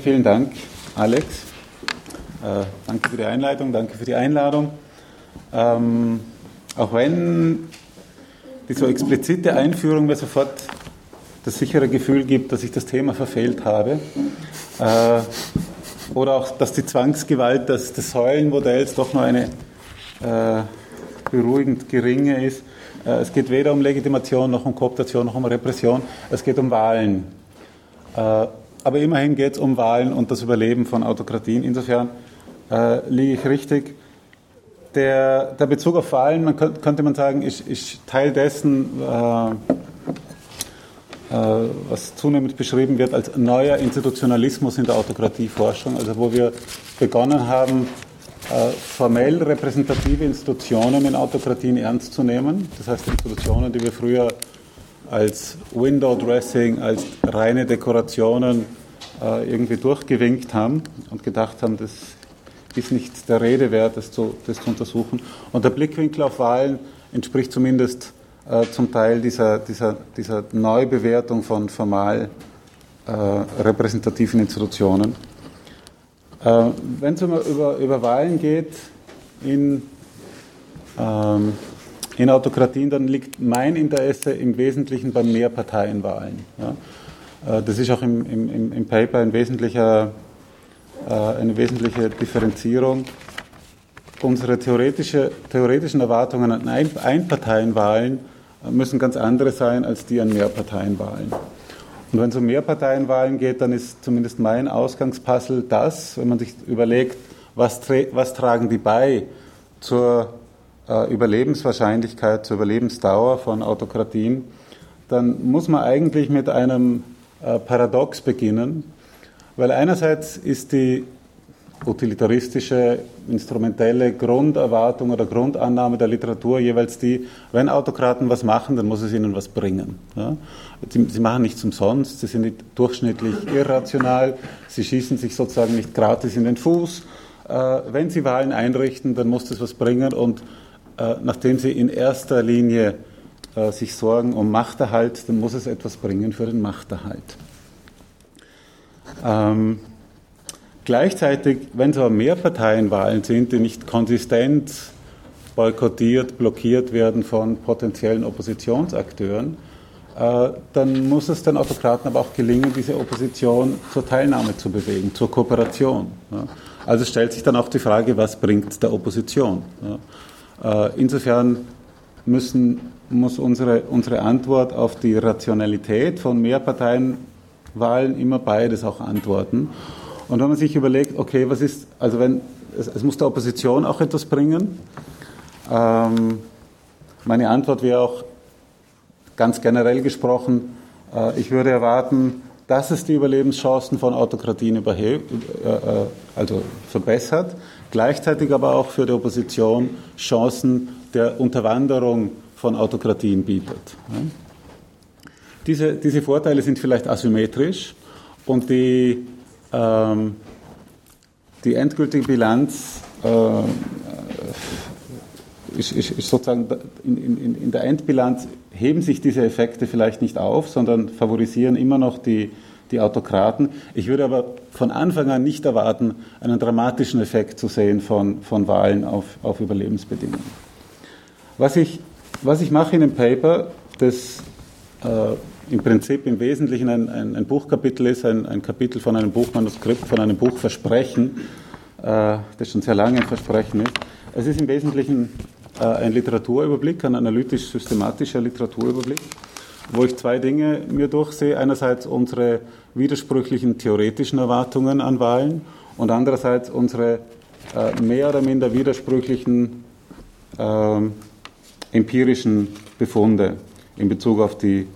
Vielen Dank, Alex. Äh, danke für die Einleitung, danke für die Einladung. Ähm, auch wenn die so explizite Einführung mir sofort das sichere Gefühl gibt, dass ich das Thema verfehlt habe, äh, oder auch, dass die Zwangsgewalt des, des Säulenmodells doch nur eine äh, beruhigend geringe ist. Äh, es geht weder um Legitimation noch um Kooptation noch um Repression, es geht um Wahlen. Aber immerhin geht es um Wahlen und das Überleben von Autokratien. Insofern äh, liege ich richtig. Der, der, Bezug auf Wahlen, man könnte, könnte man sagen, ist, ist Teil dessen, äh, äh, was zunehmend beschrieben wird als neuer Institutionalismus in der Autokratieforschung, also wo wir begonnen haben, äh, formell repräsentative Institutionen in Autokratien ernst zu nehmen. Das heißt Institutionen, die wir früher als Window Dressing, als reine Dekorationen äh, irgendwie durchgewinkt haben und gedacht haben, das ist nicht der Rede wert, das zu, das zu untersuchen. Und der Blickwinkel auf Wahlen entspricht zumindest äh, zum Teil dieser, dieser, dieser Neubewertung von formal äh, repräsentativen Institutionen. Äh, Wenn es über, über Wahlen geht in ähm, in Autokratien, dann liegt mein Interesse im Wesentlichen bei Mehrparteienwahlen. Ja. Äh, das ist auch im, im, im Paper ein wesentlicher, äh, eine wesentliche Differenzierung. Unsere theoretische, theoretischen Erwartungen an Einparteienwahlen müssen ganz andere sein als die an Mehrparteienwahlen. Und wenn es um Mehrparteienwahlen geht, dann ist zumindest mein Ausgangspuzzle das, wenn man sich überlegt, was, was tragen die bei zur äh, Überlebenswahrscheinlichkeit, zur Überlebensdauer von Autokratien, dann muss man eigentlich mit einem äh, Paradox beginnen, weil einerseits ist die utilitaristische, instrumentelle Grunderwartung oder Grundannahme der Literatur jeweils die, wenn Autokraten was machen, dann muss es ihnen was bringen. Ja? Sie, sie, machen nichts umsonst, sie sind nicht durchschnittlich irrational, sie schießen sich sozusagen nicht gratis in den Fuß. Äh, wenn sie Wahlen einrichten, dann muss das was bringen und äh, nachdem sie in erster Linie äh, sich sorgen um Machterhalt, dann muss es etwas bringen für den Machterhalt. Ähm, gleichzeitig, wenn es aber Mehrparteienwahlen sind, die nicht konsistent boykottiert, blockiert werden von potenziellen Oppositionsakteuren, äh, dann muss es den Autokraten aber auch gelingen, diese Opposition zur Teilnahme zu bewegen, zur Kooperation. Also stellt sich dann auch die Frage, was bringt der Opposition? Äh, insofern müssen, muss unsere, unsere Antwort auf die Rationalität von Mehrparteienwahlen immer beides auch antworten. Und wenn man sich überlegt, okay, was ist, also wenn, es, es muss der Opposition auch etwas bringen, ähm, meine Antwort wäre auch ganz generell gesprochen, äh, ich würde erwarten, dass es die Überlebenschancen von Autokratien überhebt, äh, äh, also verbessert, gleichzeitig aber auch für die Opposition Chancen der Unterwanderung von Autokratien bietet. Diese, diese Vorteile sind vielleicht asymmetrisch und die, ähm, die endgültige Bilanz äh, ist, ist, ist, sozusagen in, in, in der Endbilanz heben sich diese Effekte vielleicht nicht auf, sondern favorisieren immer noch die, die Autokraten. Ich würde aber von Anfang an nicht erwarten, einen dramatischen Effekt zu sehen von, von Wahlen auf, auf Überlebensbedingungen. Was ich, was ich mache in dem Paper, das äh, im Prinzip im Wesentlichen ein, ein, ein Buchkapitel ist, ein, ein, Kapitel von einem Buchmanuskript, von einem Buchversprechen, äh, das schon sehr lange ein Versprechen ist. Es ist im Wesentlichen ein Literaturüberblick, ein analytisch-systematischer Literaturüberblick, wo ich zwei Dinge mir durchsehe. Einerseits unsere widersprüchlichen theoretischen Erwartungen an Wahlen und andererseits unsere äh, mehr oder minder widersprüchlichen äh, empirischen Befunde in Bezug auf die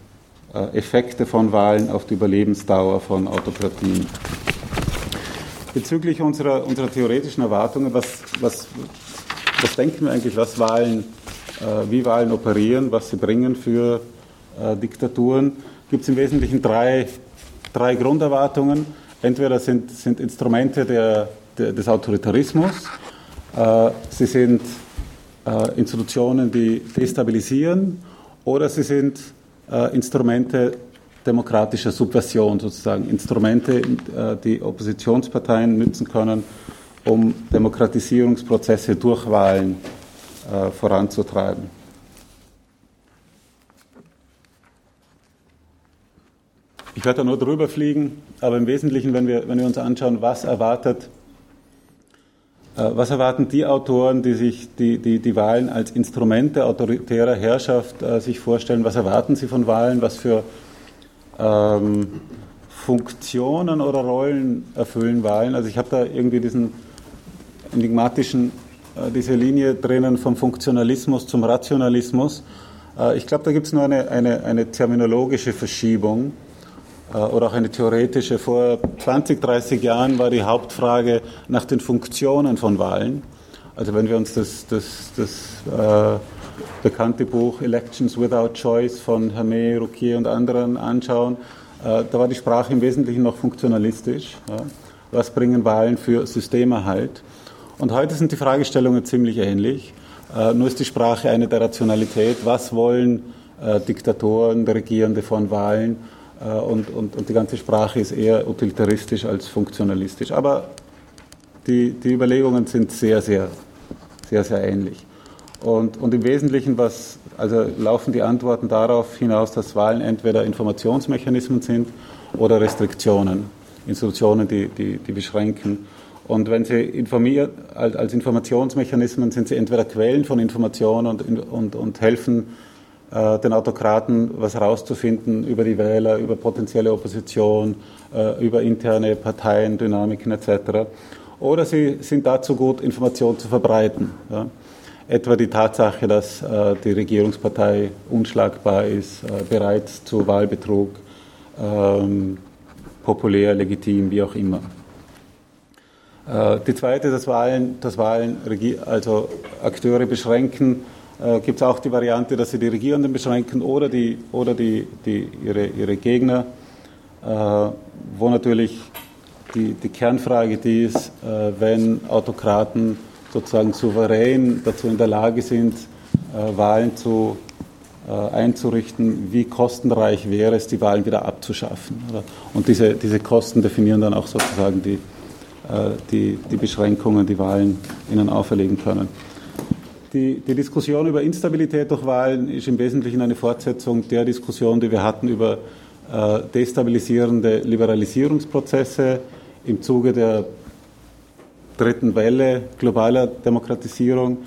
äh, Effekte von Wahlen, auf die Überlebensdauer von Autokratien. Bezüglich unserer, unserer theoretischen Erwartungen, was, was, was denken wir eigentlich, was Wahlen, äh, wie Wahlen operieren, was sie bringen für äh, Diktaturen, gibt es im Wesentlichen drei drei Grunderwartungen. Entweder sind, sind Instrumente der, der, des Autoritarismus, äh, sie sind äh, Institutionen, die destabilisieren, oder sie sind äh, Instrumente demokratischer Subversion sozusagen, Instrumente, äh, die Oppositionsparteien nützen können, um Demokratisierungsprozesse durch Wahlen äh, voranzutreiben. Ich werde da nur drüber fliegen, aber im Wesentlichen, wenn wir, wenn wir uns anschauen, was erwartet, äh, was erwarten die Autoren, die sich die, die, die Wahlen als Instrumente autoritärer Herrschaft äh, sich vorstellen, was erwarten sie von Wahlen, was für ähm, Funktionen oder Rollen erfüllen Wahlen? Also ich habe da irgendwie diesen enigmatischen, äh, diese Linie drinnen vom Funktionalismus zum Rationalismus. Äh, ich glaube, da gibt es nur eine, eine, eine terminologische Verschiebung äh, oder auch eine theoretische. Vor 20, 30 Jahren war die Hauptfrage nach den Funktionen von Wahlen. Also wenn wir uns das, das, das äh, bekannte Buch Elections Without Choice von Hermé, Rouquier und anderen anschauen, äh, da war die Sprache im Wesentlichen noch funktionalistisch. Ja. Was bringen Wahlen für Systemerhalt? Und heute sind die Fragestellungen ziemlich ähnlich. Äh, nur ist die Sprache eine der Rationalität. Was wollen äh, Diktatoren, Regierende von Wahlen? Äh, und, und, und die ganze Sprache ist eher utilitaristisch als funktionalistisch. Aber die, die Überlegungen sind sehr, sehr, sehr, sehr ähnlich. Und, und im Wesentlichen was, also laufen die Antworten darauf hinaus, dass Wahlen entweder Informationsmechanismen sind oder Restriktionen, Institutionen, die, die, die beschränken. Und wenn sie informiert, als Informationsmechanismen sind sie entweder Quellen von Informationen und, und, und helfen äh, den Autokraten was herauszufinden über die Wähler, über potenzielle Opposition, äh, über interne Parteien, Dynamiken etc. Oder sie sind dazu gut, Informationen zu verbreiten. Ja. Etwa die Tatsache, dass äh, die Regierungspartei unschlagbar ist, äh, bereit zu Wahlbetrug, ähm, populär, legitim, wie auch immer. Äh, die zweite, dass Wahlen, dass Wahlen also Akteure beschränken, äh, gibt es auch die Variante, dass sie die Regierenden beschränken oder, die, oder die, die, ihre, ihre Gegner, äh, wo natürlich die, die Kernfrage die ist, wenn Autokraten sozusagen souverän dazu in der Lage sind, Wahlen zu, einzurichten, wie kostenreich wäre es, die Wahlen wieder abzuschaffen. Und diese, diese Kosten definieren dann auch sozusagen die, die, die Beschränkungen, die Wahlen ihnen auferlegen können. Die, die, Diskussion über Instabilität durch Wahlen ist im Wesentlichen eine Fortsetzung der Diskussion, die wir hatten über äh, destabilisierende Liberalisierungsprozesse im Zuge der dritten Welle globaler Demokratisierung.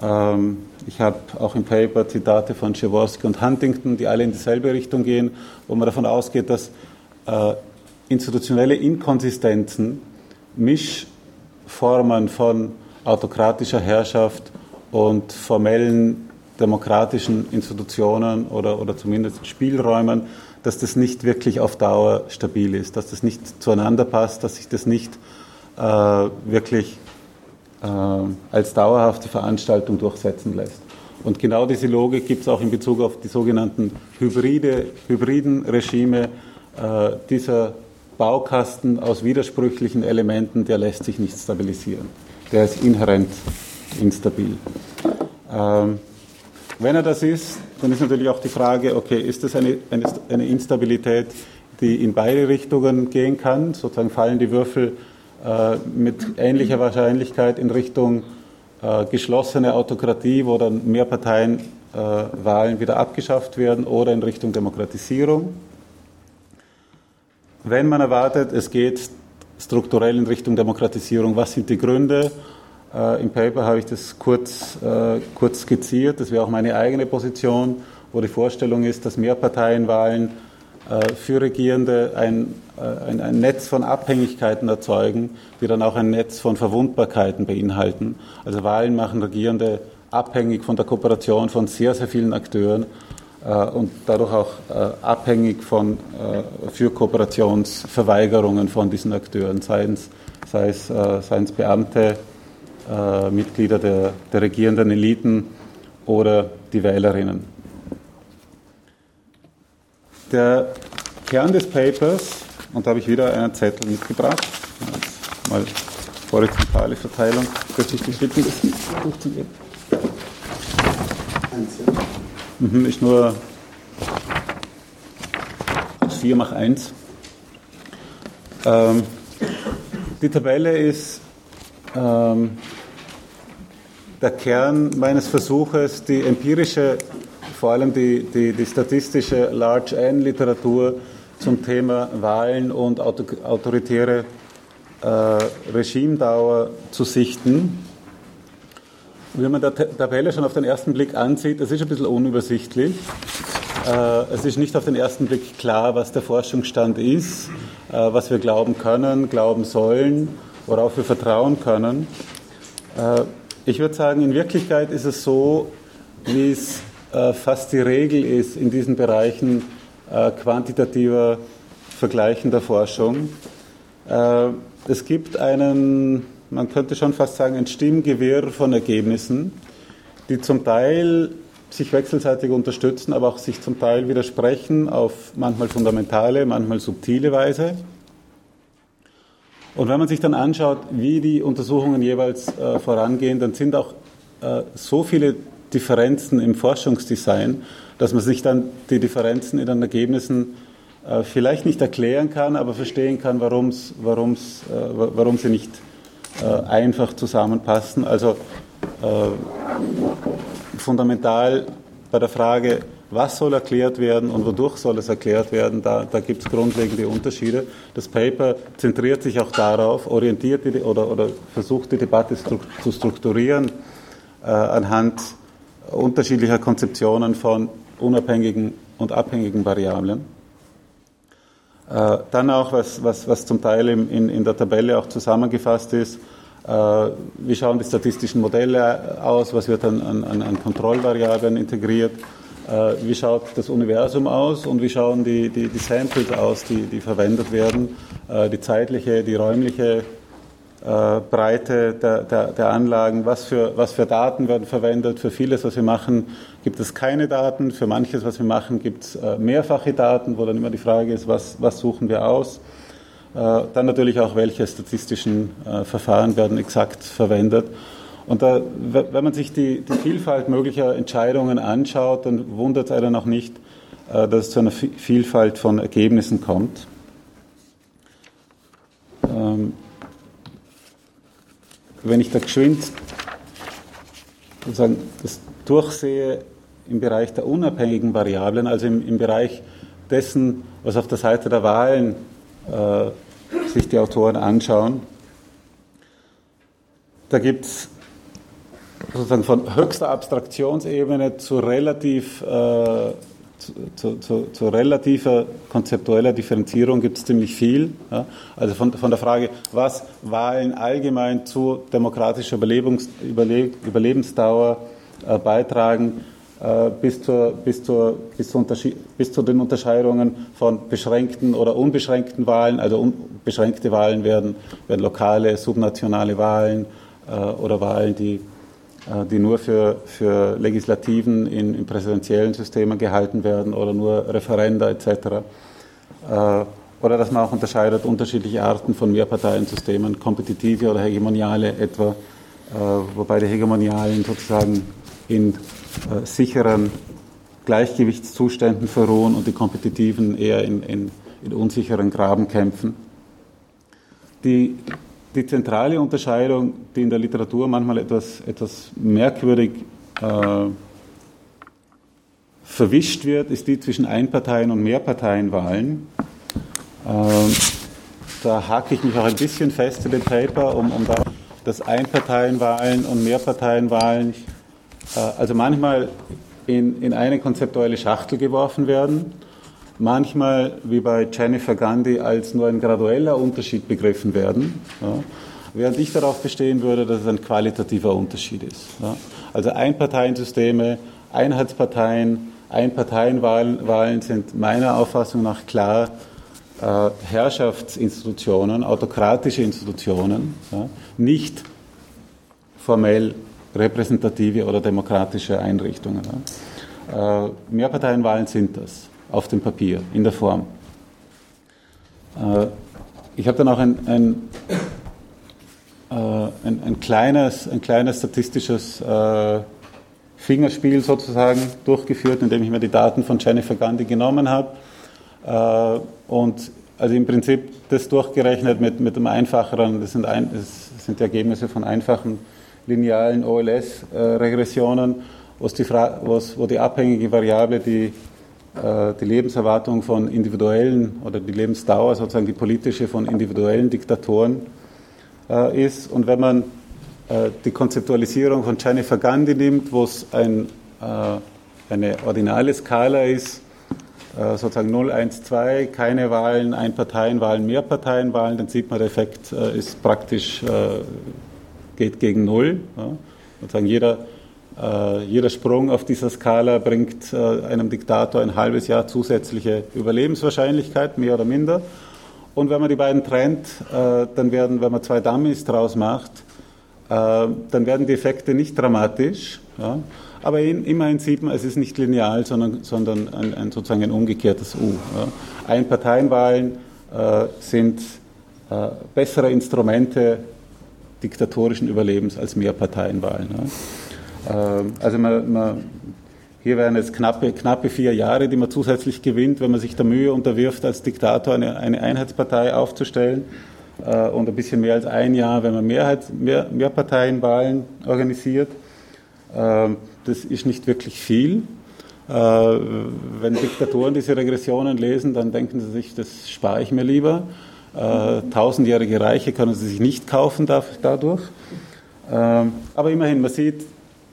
Ähm, ich habe auch im Paper Zitate von Przeworski und Huntington, die alle in dieselbe Richtung gehen, wo man davon ausgeht, dass äh, institutionelle Inkonsistenzen, Mischformen von autokratischer Herrschaft und formellen demokratischen Institutionen oder, oder zumindest Spielräumen, dass das nicht wirklich auf Dauer stabil ist, dass das nicht zueinander passt, dass sich das nicht äh, wirklich äh, als dauerhafte Veranstaltung durchsetzen lässt. Und genau diese Logik gibt es auch in Bezug auf die sogenannten Hybride, hybriden Regime. Äh, dieser Baukasten aus widersprüchlichen Elementen, der lässt sich nicht stabilisieren. Der ist inhärent instabil. Ähm, wenn er das ist, dann ist natürlich auch die Frage, okay, ist das eine, eine, eine Instabilität, die in beide Richtungen gehen kann? Sozusagen fallen die Würfel äh, mit ähnlicher Wahrscheinlichkeit in Richtung äh, geschlossene Autokratie, wo dann Mehrparteienwahlen äh, wieder abgeschafft werden, oder in Richtung Demokratisierung. Wenn man erwartet, es geht strukturell in Richtung Demokratisierung, was sind die Gründe? Äh, Im Paper habe ich das kurz, äh, kurz skizziert. Das wäre auch meine eigene Position, wo die Vorstellung ist, dass Mehrparteienwahlen äh, für Regierende ein, äh, ein, ein, Netz von Abhängigkeiten erzeugen, die dann auch ein Netz von Verwundbarkeiten beinhalten. Also Wahlen machen Regierende abhängig von der Kooperation von sehr, sehr vielen Akteuren und dadurch auch äh, abhängig von, für Kooperationsverweigerungen von diesen Akteuren, seien es, sei es, es Beamte, äh, Mitglieder der, der regierenden Eliten oder die Wählerinnen. Der Kern des Papers, und da habe ich wieder einen Zettel mitgebracht, mal horizontale Verteilung, könnte ich dich bitten, das durchzugeben? Mhm, ist nur 4 mach 1. Ähm, die Tabelle ist ähm, der Kern meines Versuches, die empirische, vor allem die, die, die statistische Large N-Literatur zum Thema Wahlen und autoritäre äh, Regimedauer zu sichten. Wenn man die Tabelle schon auf den ersten Blick ansieht, es ist ein bisschen unübersichtlich. Äh, es ist nicht auf den ersten Blick klar, was der Forschungsstand ist, äh, was wir glauben können, glauben sollen, worauf wir vertrauen können. Äh, ich würde sagen, in Wirklichkeit ist es so, wie es fast die Regel ist in diesen Bereichen quantitativer vergleichender Forschung. Es gibt einen, man könnte schon fast sagen, ein Stimmgewirr von Ergebnissen, die zum Teil sich wechselseitig unterstützen, aber auch sich zum Teil widersprechen auf manchmal fundamentale, manchmal subtile Weise. Und wenn man sich dann anschaut, wie die Untersuchungen jeweils äh, vorangehen, dann sind auch äh, so viele Differenzen im Forschungsdesign, dass man sich dann die Differenzen in den Ergebnissen äh, vielleicht nicht erklären kann, aber verstehen kann, warum's, äh, warum sie nicht einfach zusammenpassen. Also äh, fundamental bei der Frage, was soll erklärt werden und wodurch soll es erklärt werden, da, da gibt es grundlegende Unterschiede. Das Paper zentriert sich auch darauf, orientiert die, oder, oder versucht die Debatte zu strukturieren äh, anhand unterschiedlicher Konzeptionen von unabhängigen und abhängigen Variablen. Äh, dann auch, was, was, was zum Teil in, in der Tabelle auch zusammengefasst ist, äh, wie schauen die statistischen Modelle aus? Was wird an, an, an Kontrollvariablen integriert? Äh, wie schaut das Universum aus und wie schauen die, die, die Samples aus, die, die verwendet werden? Die zeitliche, die räumliche Breite der, der, der, Anlagen, was für, was für Daten werden verwendet. Für vieles, was wir machen, gibt es keine Daten. Für manches, was wir machen, gibt es mehrfache Daten, wo dann immer die Frage ist, was, was suchen wir aus. Äh, dann natürlich auch, welche statistischen äh, Verfahren werden exakt verwendet. Und da, wenn man sich die, die Vielfalt möglicher Entscheidungen anschaut, dann wundert es einen auch nicht, äh, dass es zu einer Vielfalt von Ergebnissen kommt. Wenn ich da geschwind sozusagen das durchsehe im Bereich der unabhängigen Variablen, also im, im Bereich dessen, was auf der Seite der Wahlen äh, sich die Autoren anschauen. Da gibt es sozusagen von höchster Abstraktionsebene zu relativ äh, zu, zu, zu, zu, relativer konzeptueller Differenzierung gibt es ziemlich viel. Ja? Also von, von, der Frage, was Wahlen allgemein zu demokratischer Überlebens, Überle Überlebensdauer äh, beitragen, äh, bis, zur, bis, zur, bis, zur bis, zu den Unterscheidungen von beschränkten oder unbeschränkten Wahlen. Also unbeschränkte Wahlen werden, werden lokale, subnationale Wahlen äh, oder Wahlen, die, die nur für, für Legislativen in, in präsidentiellen Systemen gehalten werden oder nur Referenda etc. Äh, oder dass man auch unterscheidet unterschiedliche Arten von Mehrparteiensystemen, kompetitive oder hegemoniale etwa, äh, wobei die hegemonialen sozusagen in äh, sicheren Gleichgewichtszuständen verruhen und die kompetitiven eher in, in, in unsicheren Grabenkämpfen. Die, die zentrale Unterscheidung, die in der Literatur manchmal etwas, etwas merkwürdig äh, verwischt wird, ist die zwischen Einparteien- und Mehrparteienwahlen. Äh, da hake ich mich auch ein bisschen fest in dem Paper, um, um da, dass Einparteienwahlen und Mehrparteienwahlen äh, also manchmal in, in eine konzeptuelle Schachtel geworfen werden, manchmal, wie bei Jennifer Gandhi, als nur ein gradueller Unterschied begriffen werden. Ja, während ich darauf bestehen würde, dass es ein qualitativer Unterschied ist. Ja. Also Einparteiensysteme, Einheitsparteien, Einparteienwahlen sind meiner Auffassung nach klar äh, Herrschaftsinstitutionen, autokratische Institutionen, ja, nicht formell repräsentative oder demokratische Einrichtungen. Äh, Mehrparteienwahlen sind das auf dem Papier, in der Form. Äh, ich habe dann auch ein, ein, äh, ein, ein, kleines, ein kleines statistisches äh, Fingerspiel sozusagen durchgeführt, indem ich mir die Daten von Jennifer Gandhi genommen habe. Und also im Prinzip das durchgerechnet mit, mit einem einfacheren, das sind, ein, das sind die Ergebnisse von einfachen linealen OLS-Regressionen, wo die abhängige Variable die, die Lebenserwartung von individuellen oder die Lebensdauer, sozusagen die politische von individuellen Diktatoren äh, ist. Und wenn man die Konzeptualisierung von Jennifer Gandhi nimmt, wo es ein, eine ordinale Skala ist, äh, sozusagen 0, 1, 2, keine Wahlen, Einparteienwahlen, Mehrparteienwahlen, dann sieht man, der Effekt äh, ist praktisch, äh, geht gegen Null. Sozusagen jeder, jeder Sprung auf dieser Skala bringt einem Diktator ein halbes Jahr zusätzliche Überlebenswahrscheinlichkeit, mehr oder minder. Und wenn man die beiden trennt, dann werden, wenn man zwei Dummies draus macht, dann werden die Effekte nicht dramatisch. Ja. Aber in, immerhin sieht man, es ist nicht lineal, sondern, sondern ein, ein sozusagen ein umgekehrtes U. Ja. Einparteienwahlen äh, sind äh, bessere Instrumente diktatorischen Überlebens als Mehrparteienwahlen. Ja. Äh, also man, man, hier wären es knappe, knappe vier Jahre, die man zusätzlich gewinnt, wenn man sich der Mühe unterwirft, als Diktator eine, eine Einheitspartei aufzustellen äh, und ein bisschen mehr als ein Jahr, wenn man Mehrheits, mehr, Mehrparteienwahlen organisiert. Ähm, das ist nicht wirklich viel. Äh, wenn Diktatoren diese Regressionen lesen, dann denken sie sich, das spare ich mir lieber. Äh, tausendjährige Reiche können sie sich nicht kaufen dadurch. Ähm, aber immerhin, man sieht,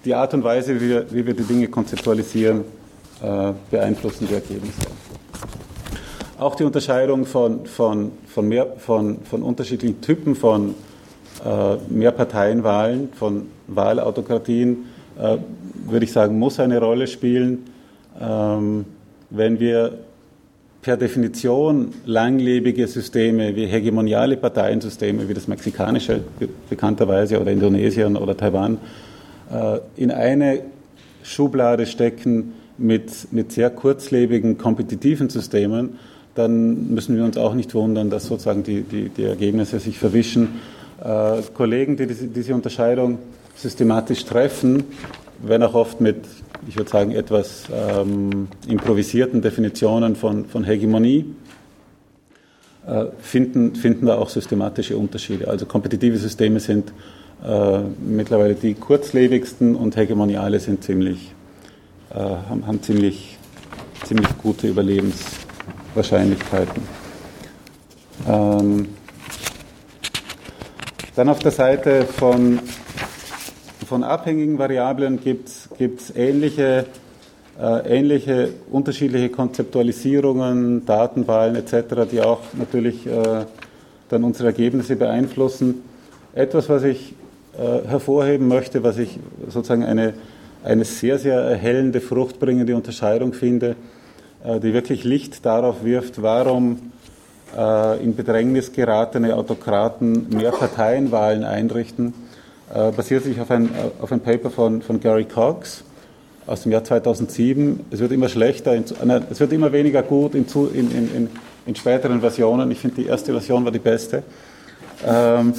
die Art und Weise, wie wir, wie wir die Dinge konzeptualisieren, äh, beeinflussen die Ergebnisse. Auch die Unterscheidung von, von, von, mehr, von, von unterschiedlichen Typen von äh, Mehrparteienwahlen, von Wahlautokratien, äh, würde ich sagen, muss eine Rolle spielen, ähm, wenn wir per Definition langlebige Systeme wie hegemoniale Parteiensysteme wie das mexikanische bekannterweise oder Indonesien oder Taiwan in eine Schublade stecken mit, mit sehr kurzlebigen kompetitiven Systemen, dann müssen wir uns auch nicht wundern, dass sozusagen die, die, die Ergebnisse sich verwischen. Äh, Kollegen, die diese, diese Unterscheidung systematisch treffen, wenn auch oft mit, ich würde sagen, etwas ähm, improvisierten Definitionen von, von Hegemonie, äh, finden, finden da auch systematische Unterschiede. Also kompetitive Systeme sind äh, mittlerweile die kurzlebigsten und hegemoniale sind ziemlich, äh, haben, haben ziemlich, ziemlich gute Überlebenswahrscheinlichkeiten. Ähm, dann auf der Seite von von abhängigen Variablen gibt es ähnliche, äh, ähnliche unterschiedliche Konzeptualisierungen, Datenwahlen etc., die auch natürlich äh, dann unsere Ergebnisse beeinflussen. Etwas, was ich äh, hervorheben möchte, was ich sozusagen eine, eine sehr, sehr erhellende, fruchtbringende Unterscheidung finde, äh, die wirklich Licht darauf wirft, warum äh, in Bedrängnis geratene Autokraten mehr Parteienwahlen einrichten äh, basiert sich auf ein, äh, auf ein Paper von, von Gary Cox aus dem Jahr 2007. Es wird immer schlechter, in, äh, es wird immer weniger gut in, in, in, in späteren Versionen. Ich finde, die erste Version war die beste. Ähm,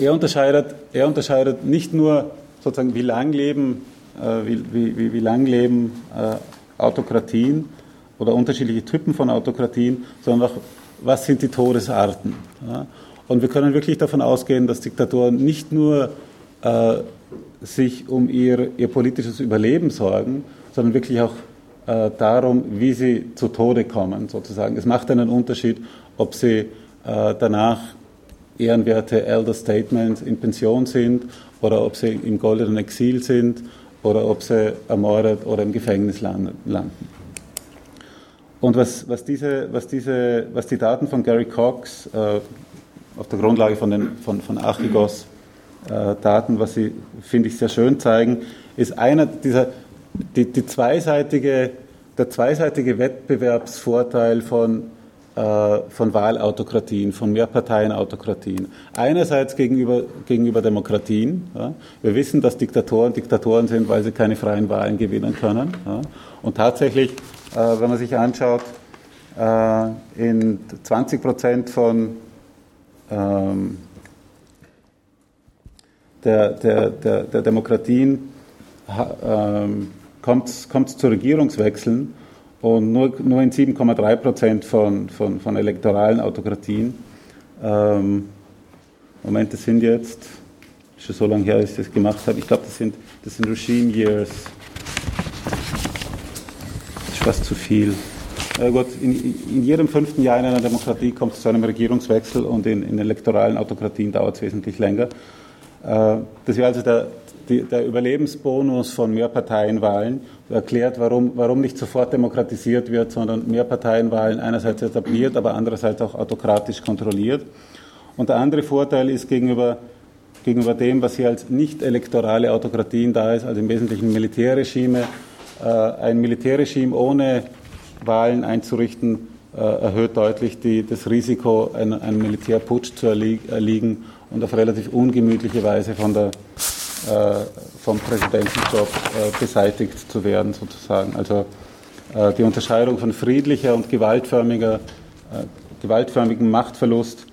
er, unterscheidet, er unterscheidet nicht nur sozusagen, wie lang leben, äh, wie, wie, wie lang leben äh, Autokratien oder unterschiedliche Typen von Autokratien, sondern auch, was sind die Todesarten. Ja? Und wir können wirklich davon ausgehen, dass Diktatoren nicht nur äh, sich um ihr, ihr politisches Überleben sorgen, sondern wirklich auch äh, darum, wie sie zu Tode kommen, sozusagen. Es macht einen Unterschied, ob sie äh, danach ehrenwerte Elder Statements in Pension sind oder ob sie im goldenen Exil sind oder ob sie ermordet oder im Gefängnis landen. Und was, was, diese, was, diese, was die Daten von Gary Cox äh, auf der Grundlage von, den, von, von Archigos äh, Daten, was sie, finde ich, sehr schön zeigen, ist einer dieser, die, die zweiseitige, der zweiseitige Wettbewerbsvorteil von, von Wahlautokratien, von Mehrparteienautokratien. Einerseits gegenüber, gegenüber Demokratien. Ja. Wir wissen, dass Diktatoren Diktatoren sind, weil sie keine freien Wahlen gewinnen können. Ja. Und tatsächlich, äh, wenn man sich anschaut, äh, in 20 Prozent von ähm, der, der, der, der, Demokratien ähm, kommt es zu Regierungswechseln und nur, nur in 7,3 Prozent von, von, von elektoralen Autokratien. Ähm, Moment, das sind jetzt, schon so lange her, dass ich das gemacht habe, ich glaube, das sind, das sind Regime Years. Das ist fast zu viel. Äh gut, in, in, jedem fünften Jahr in einer Demokratie kommt es zu einem Regierungswechsel und in, in elektoralen Autokratien dauert es wesentlich länger. Äh, das wäre also der, die, der Überlebensbonus von Mehrparteienwahlen erklärt, warum, warum nicht sofort demokratisiert wird, sondern Mehrparteienwahlen einerseits etabliert, aber andererseits auch autokratisch kontrolliert. Und der andere Vorteil ist gegenüber, gegenüber dem, was hier als nicht elektorale Autokratien da ist, also im Wesentlichen Militärregime, äh, ein Militärregime ohne Wahlen einzurichten, äh, erhöht deutlich die, das Risiko, einem Militärputsch zu erliegen und auf relativ ungemütliche Weise von der vom Präsidentenjob äh, beseitigt zu werden, sozusagen. Also äh, die Unterscheidung von friedlicher und gewaltförmiger, gewaltförmigem Machtverlust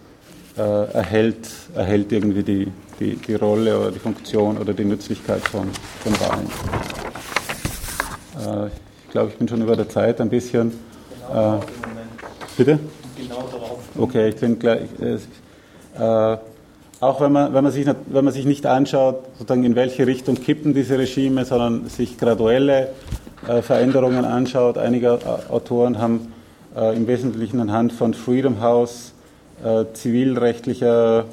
erhält, erhält irgendwie die, die, die Rolle oder die Funktion oder die Nützlichkeit von, von Wahlen. ich glaube, ich bin schon über der Zeit ein bisschen. Genau bitte? Genau darauf. Okay, ich bin gleich. Äh, auch wenn man, wenn, man sich, wenn man sich nicht anschaut, sozusagen in welche Richtung kippen diese Regime, sondern sich graduelle äh, Veränderungen anschaut. Einige äh, Autoren haben äh, im Wesentlichen anhand von Freedom House äh, zivilrechtlicher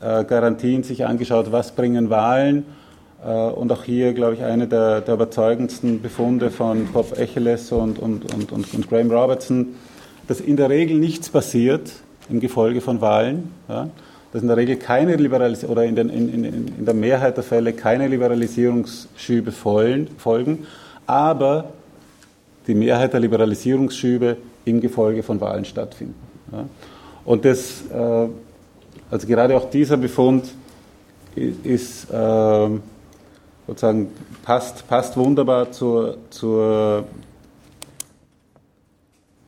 äh, Garantien sich angeschaut, was bringen Wahlen. Äh, und auch hier, glaube ich, eine der, der überzeugendsten Befunde von Bob Echeles und, und, und, und, und Graham Robertson, dass in der Regel nichts passiert im Gefolge von Wahlen. Ja dass in der Regel keine Liberalisierung oder in, den, in, in, in, der Mehrheit der Fälle keine Liberalisierungsschübe folgen, aber die Mehrheit der Liberalisierungsschübe im Gefolge von Wahlen stattfinden. Ja. Und das, äh, also gerade auch dieser Befund ist äh, sozusagen passt, passt wunderbar zur, zur,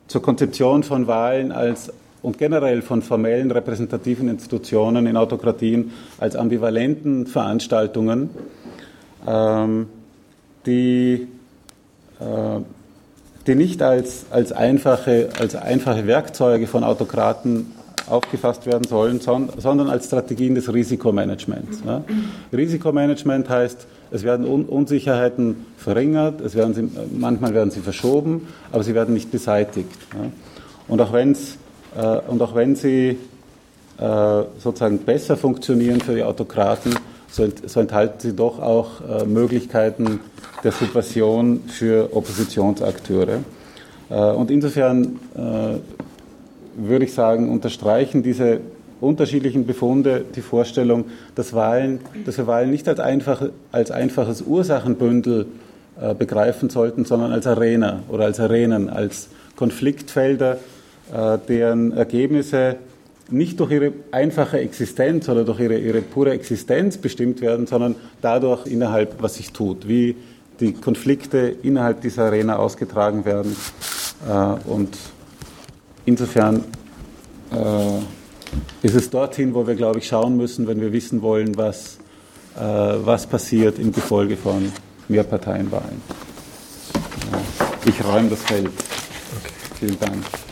zur Konzeption von Wahlen als und generell von formellen repräsentativen Institutionen in Autokratien als ambivalenten Veranstaltungen, ähm, die, äh, die nicht als, als, einfache, als einfache Werkzeuge von Autokraten aufgefasst werden sollen, sondern als Strategien des Risikomanagements. Ja. Risikomanagement heißt, es werden Un Unsicherheiten verringert, es werden sie, manchmal werden sie verschoben, aber sie werden nicht beseitigt. Ja. Und auch wenn es und auch wenn sie äh, sozusagen besser funktionieren für die Autokraten, so, enthalten sie doch auch äh, Möglichkeiten der Subversion für Oppositionsakteure. und insofern würde ich sagen, unterstreichen diese unterschiedlichen Befunde die Vorstellung, dass, Wahlen, dass wir Wahlen nicht als, einfach, als einfaches Ursachenbündel begreifen sollten, sondern als Arena oder als Arenen, als Konfliktfelder, äh, deren Ergebnisse nicht durch ihre einfache Existenz oder durch ihre, ihre pure Existenz bestimmt werden, sondern dadurch innerhalb, was sich tut, wie die Konflikte innerhalb dieser Arena ausgetragen werden. Äh, und insofern äh, ist es dorthin, wo wir, glaube ich, schauen müssen, wenn wir wissen wollen, was, was passiert im Gefolge von Mehrparteienwahlen. Ich räume das Feld. Okay. Vielen Dank.